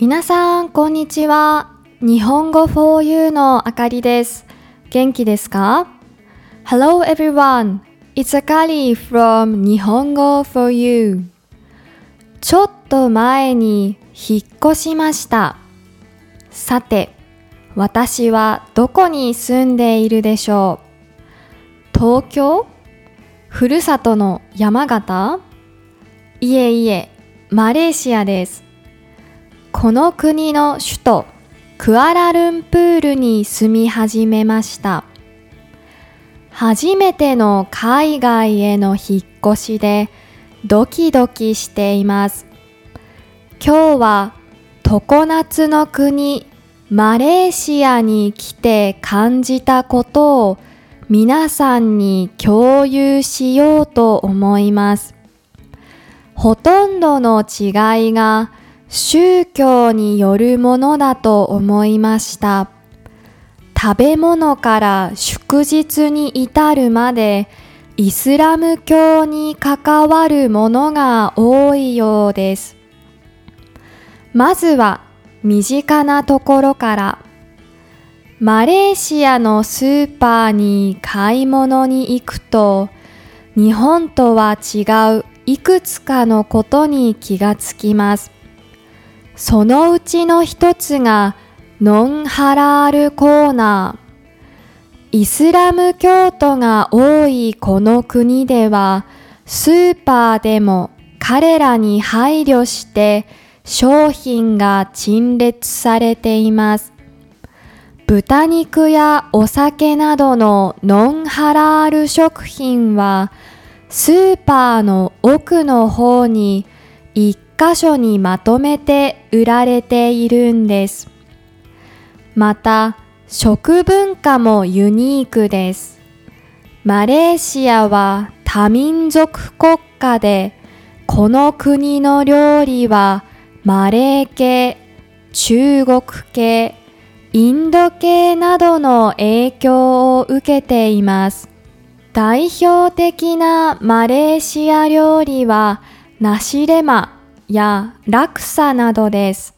皆さん、こんにちは。日本語 for you のあかりです。元気ですか ?Hello everyone. It's Akari from 日本語 for you. ちょっと前に引っ越しました。さて、私はどこに住んでいるでしょう？東京？ふるさとの山形？いえいえ、マレーシアです。この国の首都クアラルンプールに住み始めました。初めての海外への引っ越しでドキドキしています。今日は常夏の国マレーシアに来て感じたことを皆さんに共有しようと思います。ほとんどの違いが宗教によるものだと思いました。食べ物から祝日に至るまでイスラム教に関わるものが多いようです。まずは身近なところからマレーシアのスーパーに買い物に行くと日本とは違ういくつかのことに気がつきます。そのうちの一つがノンハラールコーナー。イスラム教徒が多いこの国ではスーパーでも彼らに配慮して商品が陳列されています。豚肉やお酒などのノンハラール食品はスーパーの奥の方に一箇所にまとめて売られているんです。また食文化もユニークです。マレーシアは多民族国家でこの国の料理はマレー系、中国系、インド系などの影響を受けています。代表的なマレーシア料理はナシレマやラクサなどです。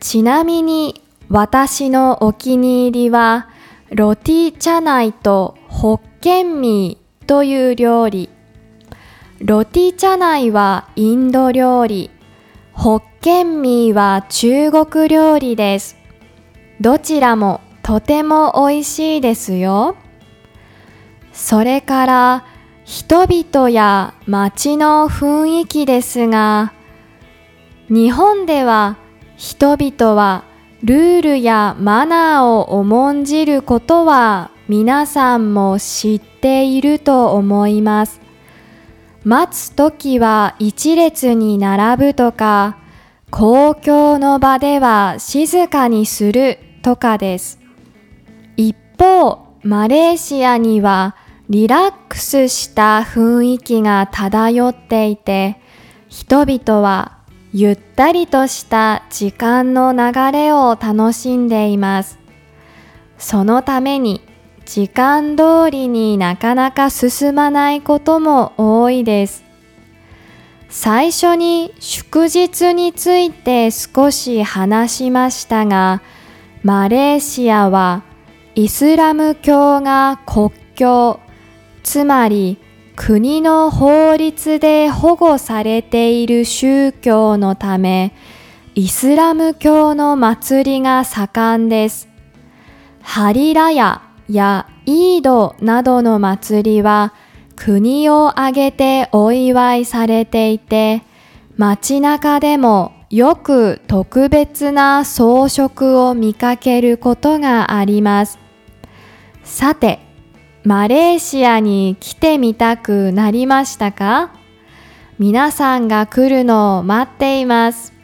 ちなみに私のお気に入りはロティチャナイとホッケンミーという料理。ロティチャナイはインド料理。ホッケンミーは中国料理です。どちらもとても美味しいですよ。それから人々や街の雰囲気ですが、日本では人々はルールやマナーを重んじることは皆さんも知っていると思います。待つときは一列に並ぶとか、公共の場では静かにするとかです。一方、マレーシアにはリラックスした雰囲気が漂っていて、人々はゆったりとした時間の流れを楽しんでいます。そのために時間通りになかなか進まないことも多いです。最初に祝日について少し話しましたが、マレーシアはイスラム教が国教、つまり国の法律で保護されている宗教のため、イスラム教の祭りが盛んです。ハリラヤやイードなどの祭りは国を挙げてお祝いされていて、街中でもよく特別な装飾を見かけることがあります。さて、マレーシアに来てみたくなりましたか？皆さんが来るのを待っています。